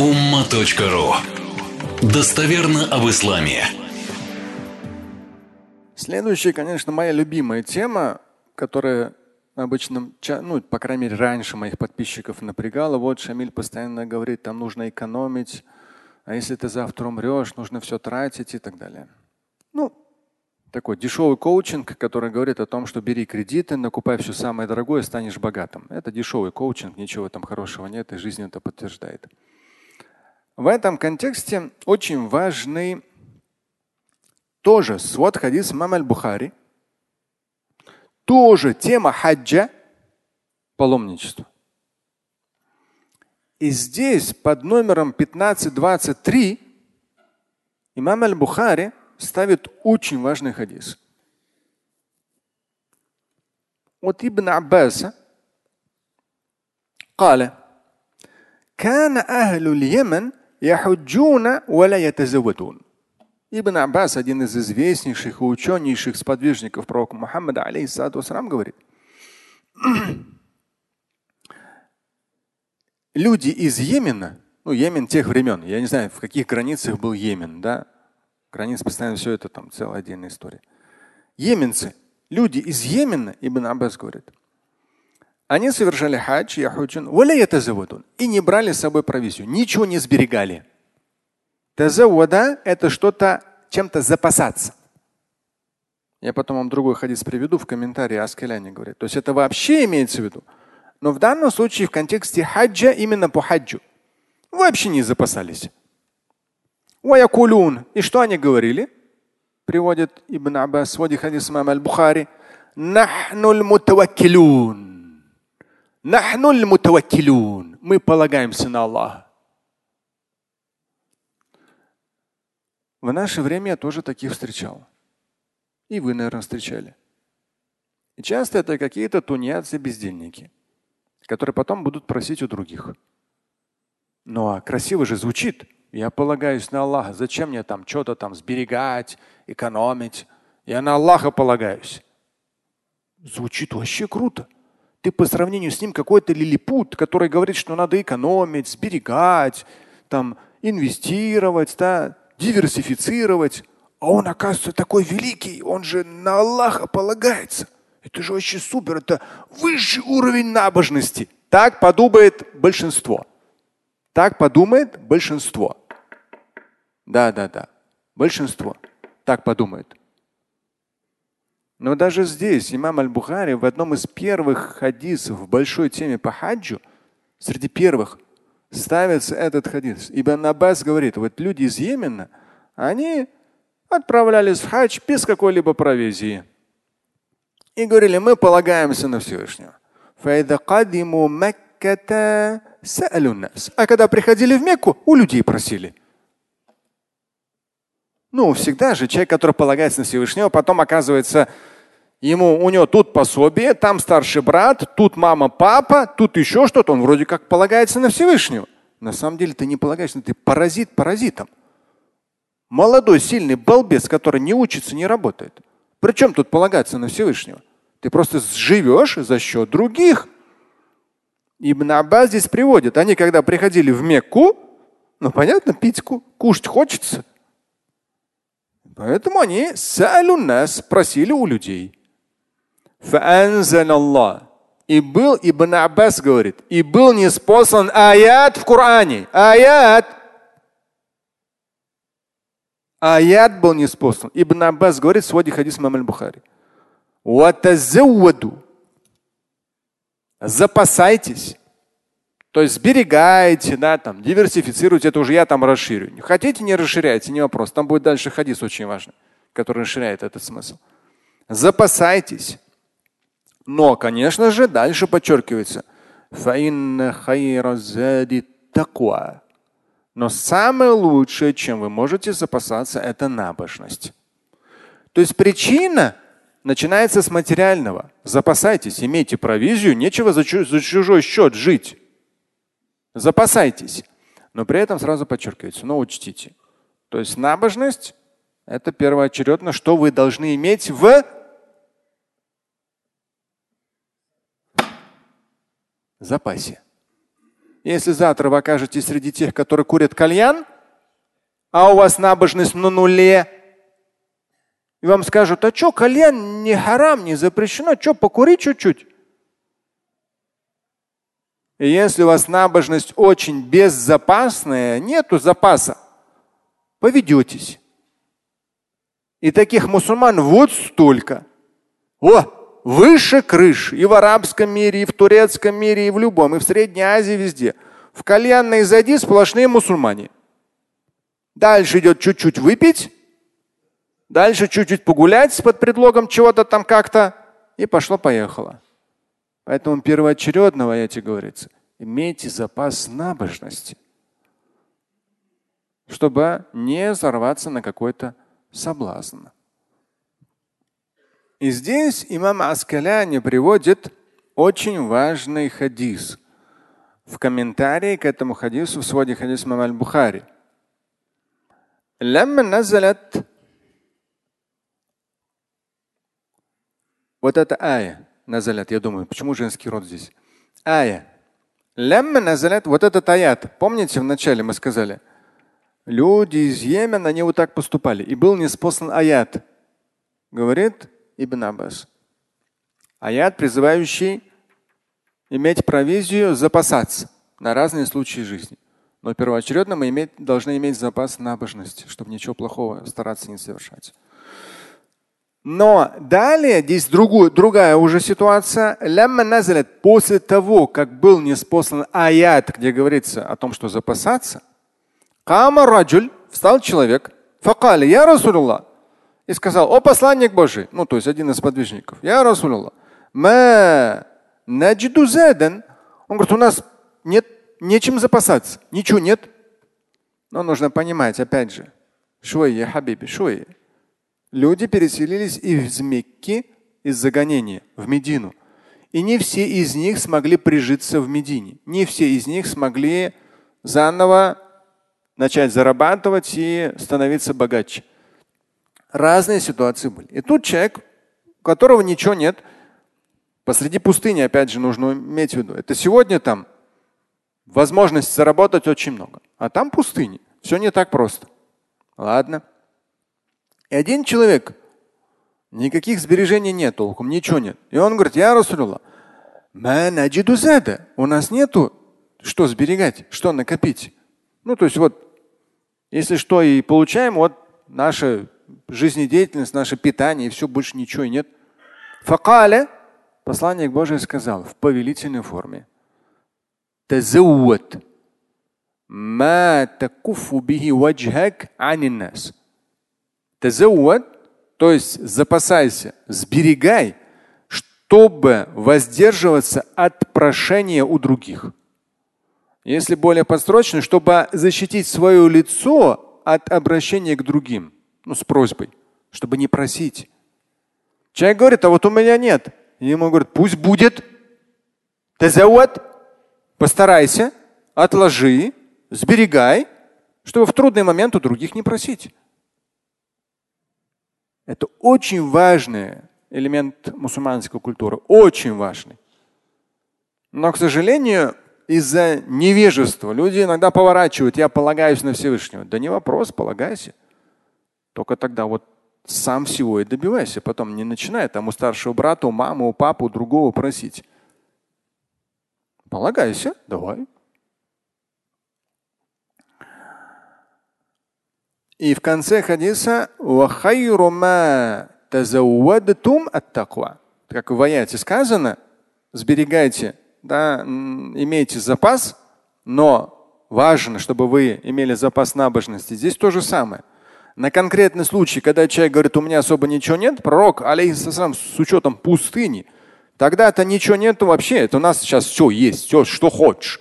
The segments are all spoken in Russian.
umma.ru Достоверно об исламе. Следующая, конечно, моя любимая тема, которая обычно, ну, по крайней мере, раньше моих подписчиков напрягала. Вот Шамиль постоянно говорит, там нужно экономить, а если ты завтра умрешь, нужно все тратить и так далее. Ну, такой дешевый коучинг, который говорит о том, что бери кредиты, накупай все самое дорогое, станешь богатым. Это дешевый коучинг, ничего там хорошего нет, и жизнь это подтверждает. В этом контексте очень важный тоже свод хадис Мам Бухари, тоже тема хаджа, паломничества. И здесь под номером 1523 имам Аль-Бухари ставит очень важный хадис. От Ибн Аббаса قال كان أهل اليمن Яхуджуна валя ятазавадун. Ибн Аббас, один из известнейших и ученейших сподвижников пророка Мухаммада, алейхиссалату алейхиссату говорит, люди из Йемена, ну, Йемен тех времен, я не знаю, в каких границах был Йемен, да, границы, постоянно все это там целая отдельная история. Йеменцы, люди из Йемена, Ибн Аббас говорит, они совершали хадж, яхуджин, и не брали с собой провизию, ничего не сберегали. Тазаввада – это что-то, чем-то запасаться. Я потом вам другой хадис приведу в комментарии, Аскеляне говорит. То есть это вообще имеется в виду. Но в данном случае в контексте хаджа именно по хаджу. Вообще не запасались. И что они говорили? Приводит Ибн Аббас, своди хадис имам аль-Бухари. Нахнуль мутаваккилун. Нахнуль мутаваккилун. Мы полагаемся на Аллаха. В наше время я тоже таких встречал. И вы, наверное, встречали. И часто это какие-то тунеядцы-бездельники, которые потом будут просить у других. Ну а красиво же звучит. Я полагаюсь на Аллаха. Зачем мне там что-то там сберегать, экономить? Я на Аллаха полагаюсь. Звучит вообще круто. Ты по сравнению с ним какой-то лилипут, который говорит, что надо экономить, сберегать, там, инвестировать, да, диверсифицировать. А он, оказывается, такой великий, он же на Аллаха полагается. Это же вообще супер, это высший уровень набожности. Так подумает большинство. Так подумает большинство. Да, да, да. Большинство так подумает. Но даже здесь имам Аль-Бухари в одном из первых хадисов в большой теме по хаджу, среди первых, ставится этот хадис. Ибн Аббас говорит, вот люди из Йемена, они отправлялись в хадж без какой-либо провизии. И говорили, мы полагаемся на Всевышнего. А когда приходили в Мекку, у людей просили. Ну, всегда же человек, который полагается на Всевышнего, потом оказывается, ему, у него тут пособие, там старший брат, тут мама, папа, тут еще что-то. Он вроде как полагается на Всевышнего. На самом деле ты не полагаешься, ты паразит паразитом. Молодой, сильный балбес, который не учится, не работает. Причем тут полагаться на Всевышнего? Ты просто живешь за счет других. Ибн Аббас здесь приводит. Они когда приходили в Мекку, ну понятно, пить, кушать хочется. Поэтому они нас просили у людей. И был, Ибн Аббас говорит, и был неспослан аят в Коране. Аят. Аят был неспослан. Ибн Аббас говорит в своде хадис Мамаль Бухари. Запасайтесь. То есть сберегайте, да, там, диверсифицируйте, это уже я там расширю. Хотите, не расширяйте, не вопрос. Там будет дальше хадис очень важный, который расширяет этот смысл. Запасайтесь. Но, конечно же, дальше подчеркивается. Но самое лучшее, чем вы можете запасаться, это набожность. То есть причина начинается с материального. Запасайтесь, имейте провизию, нечего за, чужой счет жить. Запасайтесь. Но при этом сразу подчеркивается, но учтите. То есть набожность – это первоочередно, что вы должны иметь в запасе. если завтра вы окажетесь среди тех, которые курят кальян, а у вас набожность на нуле, и вам скажут, а что, кальян не харам, не запрещено, что, покури чуть-чуть. И если у вас набожность очень безопасная, нету запаса, поведетесь. И таких мусульман вот столько. О, выше крыш и в арабском мире, и в турецком мире, и в любом, и в Средней Азии, везде. В кальянной зайди сплошные мусульмане. Дальше идет чуть-чуть выпить, дальше чуть-чуть погулять под предлогом чего-то там как-то, и пошло-поехало. Поэтому первоочередно в аяте говорится, имейте запас набожности, чтобы не взорваться на какой-то соблазн. И здесь имам Аскаляни приводит очень важный хадис. В комментарии к этому хадису в своде хадис имам аль-Бухари. لما نزلت вот эта ая назалят. Я думаю, почему женский род здесь? Ая. Лямма назалят. Вот этот аят. Помните, в начале мы сказали, люди из Йемена, они вот так поступали. И был неспослан аят. Говорит Ибн Аббас. Аят, призывающий иметь провизию, запасаться на разные случаи жизни. Но первоочередно мы иметь, должны иметь запас набожности, чтобы ничего плохого стараться не совершать. Но далее здесь другую, другая уже ситуация. После того, как был неспослан аят, где говорится о том, что запасаться, Кама раджуль, встал человек, факали, я Расулуллах, и сказал, о посланник Божий, ну то есть один из подвижников, я Расулуллах, ма наджиду задан. Он говорит, у нас нет нечем запасаться, ничего нет. Но нужно понимать, опять же, шуи, хабиби, шуи. Люди переселились из Мекки из загонения в Медину. И не все из них смогли прижиться в Медине. Не все из них смогли заново начать зарабатывать и становиться богаче. Разные ситуации были. И тут человек, у которого ничего нет, посреди пустыни, опять же, нужно иметь в виду. Это сегодня там возможность заработать очень много. А там пустыня. Все не так просто. Ладно. И один человек, никаких сбережений нет толком, ничего нет. И он говорит, я Расулullah, у нас нету что сберегать, что накопить. Ну, то есть вот, если что и получаем, вот наша жизнедеятельность, наше питание, и все, больше ничего нет. Факале, посланник Божий сказал в повелительной форме. Тазауат. Тазауат, то есть запасайся, сберегай, чтобы воздерживаться от прошения у других. Если более подстрочно, чтобы защитить свое лицо от обращения к другим ну, с просьбой, чтобы не просить. Человек говорит, а вот у меня нет. И ему говорят, пусть будет. Тазауад, постарайся, отложи, сберегай, чтобы в трудный момент у других не просить. Это очень важный элемент мусульманской культуры, очень важный. Но, к сожалению, из-за невежества люди иногда поворачивают, я полагаюсь на Всевышнего. Да не вопрос, полагайся. Только тогда вот сам всего и добивайся. Потом не начинай там у старшего брата, у мамы, у папы, у другого просить. Полагайся, давай. И в конце хадиса как в аяте сказано, сберегайте, да, имейте запас, но важно, чтобы вы имели запас набожности. Здесь то же самое. На конкретный случай, когда человек говорит, у меня особо ничего нет, пророк, алейхиссалам, с учетом пустыни, тогда-то ничего нету вообще. Это у нас сейчас все есть, все, что хочешь.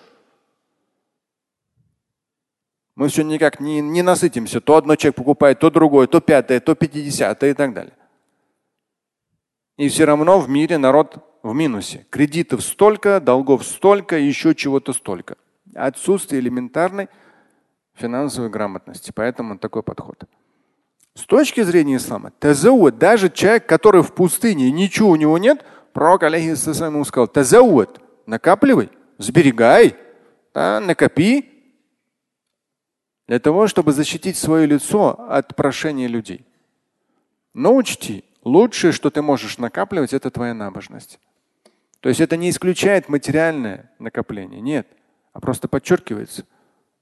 Мы все никак не, не насытимся. То одно человек покупает, то другое, то пятое, то пятидесятое и так далее. И все равно в мире народ в минусе. Кредитов столько, долгов столько, еще чего-то столько. Отсутствие элементарной финансовой грамотности. Поэтому такой подход. С точки зрения ислама, тазауд, даже человек, который в пустыне, ничего у него нет, пророк алейхиссалам ему сказал, тазауд, накапливай, сберегай, Да, накопи для того, чтобы защитить свое лицо от прошения людей. Но учти, лучшее, что ты можешь накапливать, это твоя набожность. То есть это не исключает материальное накопление, нет, а просто подчеркивается,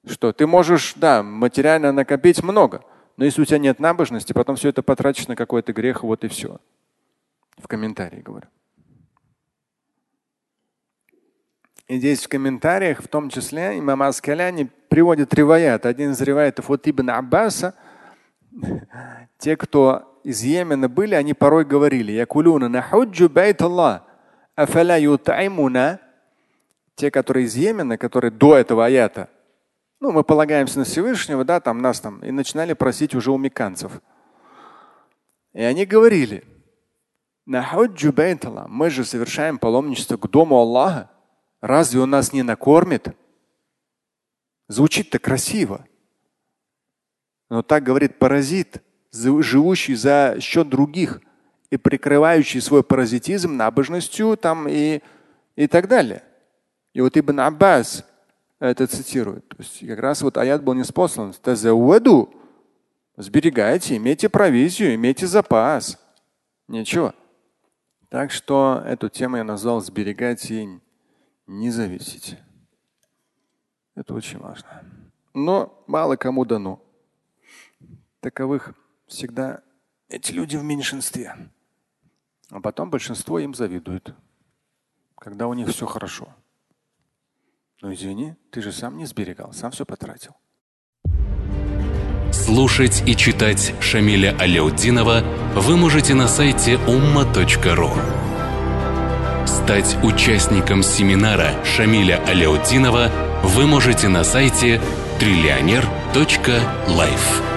что ты можешь, да, материально накопить много, но если у тебя нет набожности, потом все это потратишь на какой-то грех, вот и все. В комментарии говорю. И здесь в комментариях, в том числе, имам Аскаляни приводит риваят. Один из риваятов от Ибн Аббаса. Те, кто из Йемена были, они порой говорили, Якулюна нахуджу байт Аллах, афаля ютаймуна. Те, которые из Йемена, которые до этого аята, ну, мы полагаемся на Всевышнего, да, там нас там, и начинали просить уже у меканцев. И они говорили, мы же совершаем паломничество к дому Аллаха. Разве он нас не накормит? Звучит-то красиво. Но так говорит паразит, живущий за счет других и прикрывающий свой паразитизм набожностью там и, и так далее. И вот Ибн Аббас это цитирует. То есть как раз вот аят был неспослан. Тазаваду. Сберегайте, имейте провизию, имейте запас. Ничего. Так что эту тему я назвал «Сберегать и не зависеть». Это очень важно. Но мало кому дано. Таковых всегда эти люди в меньшинстве. А потом большинство им завидует, когда у них все хорошо. Но извини, ты же сам не сберегал, сам все потратил. Слушать и читать Шамиля Аляутдинова вы можете на сайте umma.ru. Стать участником семинара Шамиля Аляутдинова вы можете на сайте триллионер.life.